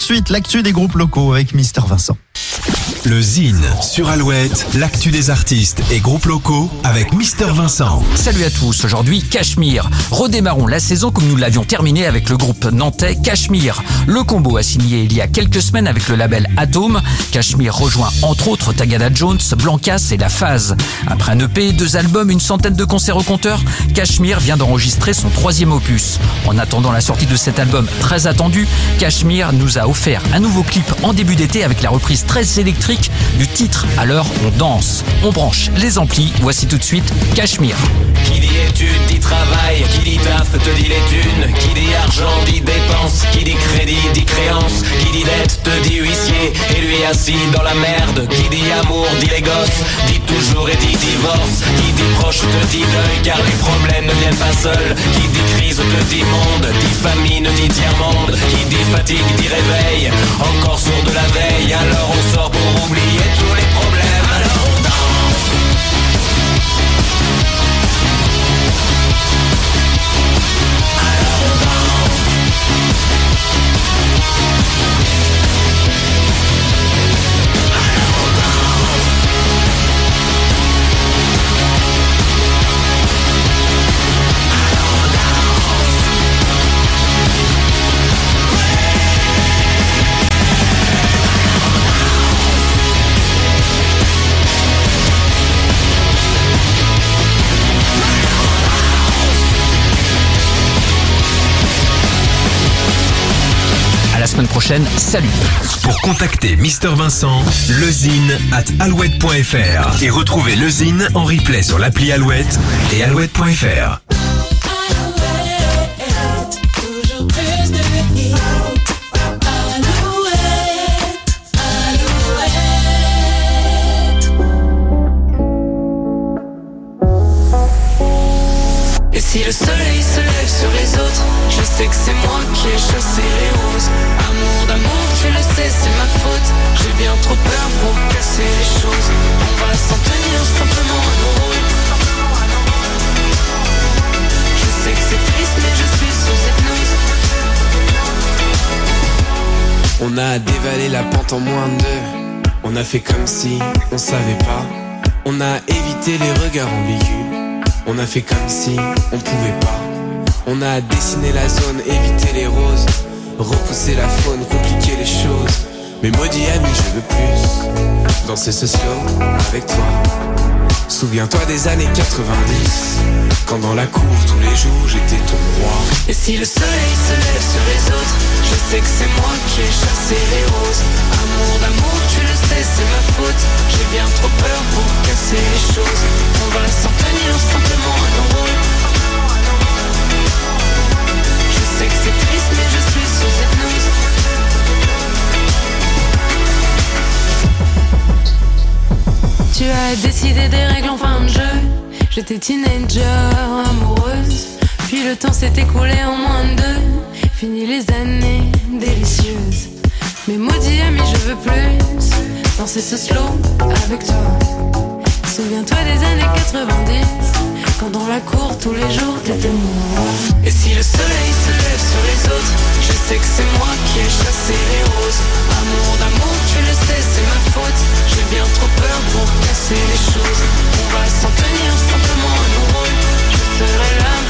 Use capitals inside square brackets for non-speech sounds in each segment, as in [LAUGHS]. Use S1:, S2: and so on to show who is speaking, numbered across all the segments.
S1: de suite l'actu des groupes locaux avec Mister Vincent.
S2: Le Zine sur Alouette, l'actu des artistes et groupes locaux avec Mister Vincent.
S3: Salut à tous, aujourd'hui Cachemire. Redémarrons la saison comme nous l'avions terminé avec le groupe nantais Cachemire. Le combo a signé il y a quelques semaines avec le label Atom. Cachemire rejoint entre autres Tagada Jones, Blancas et La Phase. Après un EP, deux albums, une centaine de concerts au compteur, Cachemire vient d'enregistrer son troisième opus. En attendant la sortie de cet album très attendu, Cachemire nous a offert un nouveau clip en début d'été avec la reprise très du titre Alors on danse. On branche les amplis, voici tout de suite Cachemire.
S4: Qui dit études dit travail, qui dit taf te dit les thunes, qui dit argent dit dépense, qui dit crédit dit créance, qui dit dette te dit huissier, et lui assis dans la merde, qui dit amour dit les gosses, dit toujours et dit divorce, qui dit proche te dit deuil car les problèmes ne viennent pas seuls, qui dit crise te dit monde, dit famine dit tiers-monde, qui dit fatigue dit réveil, encore sourd de la veille, alors on
S3: prochaine, salut
S2: Pour contacter Mister Vincent, lezine at alouette.fr et retrouver lezine en replay sur l'appli Alouette et alouette.fr.
S5: Toujours plus de hits. Alouette, Alouette. Et si le soleil se lève sur les autres, je sais que c'est moi qui ai chassé
S6: moins. On a fait comme si on savait pas. On a évité les regards ambigus. On a fait comme si on pouvait pas. On a dessiné la zone, évité les roses. Repousser la faune, compliquer les choses. Mais maudit ami, je veux plus. Danser ce slow avec toi. Souviens-toi des années 90. Quand dans la cour, tous les jours, j'étais ton roi.
S5: Et si le soleil se lève sur les autres, je sais que c'est moi qui ai chassé les roses. Amour d'amour, tu le sais, c'est ma faute. J'ai bien trop peur pour casser les choses. On va s'en tenir simplement à nos rôles. Je sais que c'est triste, mais je suis sous hypnose. Tu as décidé des règles en fin de jeu. J'étais teenager, amoureuse. Puis le temps s'est écoulé en moins de deux. Fini les années délicieuses. Mais maudit ami, je veux plus danser ce slow avec toi. Souviens-toi des années 90. Quand dans la cour, tous les jours, t'étais moi. Et si le soleil se lève sur les autres, je sais que c'est moi qui ai chassé les roses. Amour d'amour, tu le sais, c'est ma faute. J'ai bien trop peur pour casser les choses. On va s'en tenir simplement à nos. Je serai là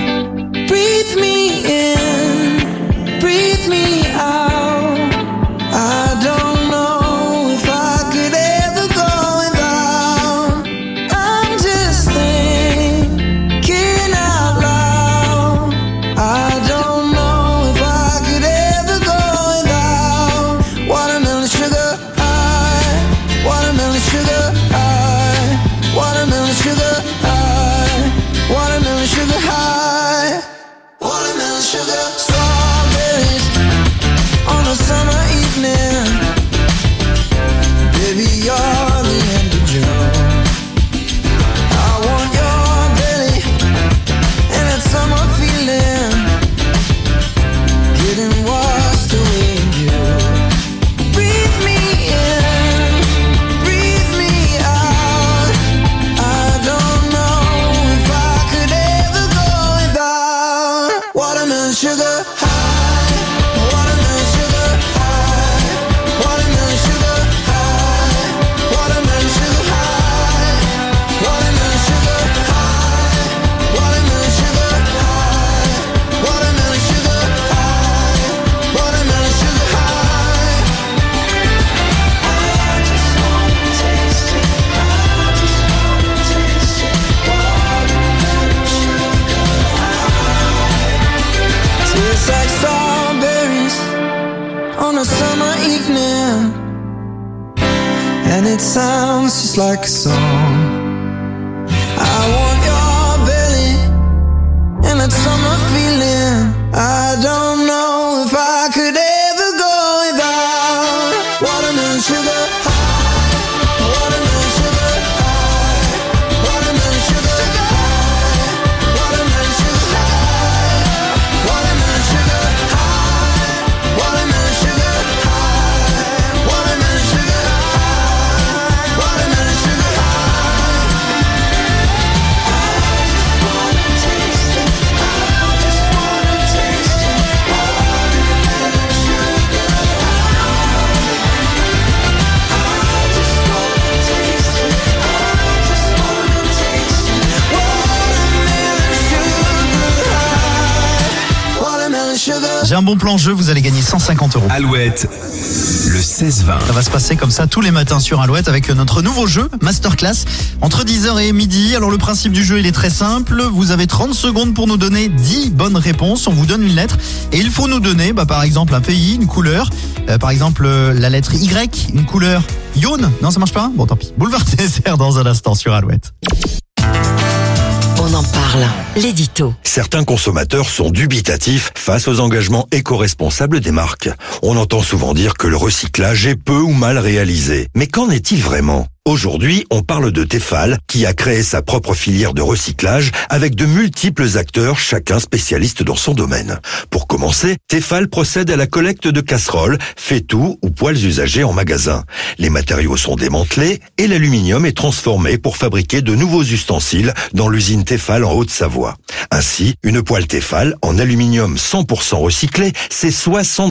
S7: it sounds just like a song.
S1: J'ai un bon plan jeu, vous allez gagner 150 euros.
S2: Alouette, le 16-20.
S1: Ça va se passer comme ça tous les matins sur Alouette avec notre nouveau jeu, Masterclass, entre 10h et midi. Alors le principe du jeu, il est très simple. Vous avez 30 secondes pour nous donner 10 bonnes réponses. On vous donne une lettre et il faut nous donner, bah, par exemple, un pays, une couleur. Euh, par exemple, euh, la lettre Y, une couleur jaune. Non, ça marche pas? Bon, tant pis. Boulevard [LAUGHS] Désert dans un instant sur Alouette.
S8: On en parle. L'édito.
S9: Certains consommateurs sont dubitatifs face aux engagements éco-responsables des marques. On entend souvent dire que le recyclage est peu ou mal réalisé. Mais qu'en est-il vraiment? Aujourd'hui, on parle de Tefal, qui a créé sa propre filière de recyclage avec de multiples acteurs, chacun spécialiste dans son domaine. Pour commencer, Tefal procède à la collecte de casseroles, fait-tout ou poêles usagés en magasin. Les matériaux sont démantelés et l'aluminium est transformé pour fabriquer de nouveaux ustensiles dans l'usine Tefal en Haute-Savoie. Ainsi, une poêle Tefal en aluminium 100% recyclé, c'est 60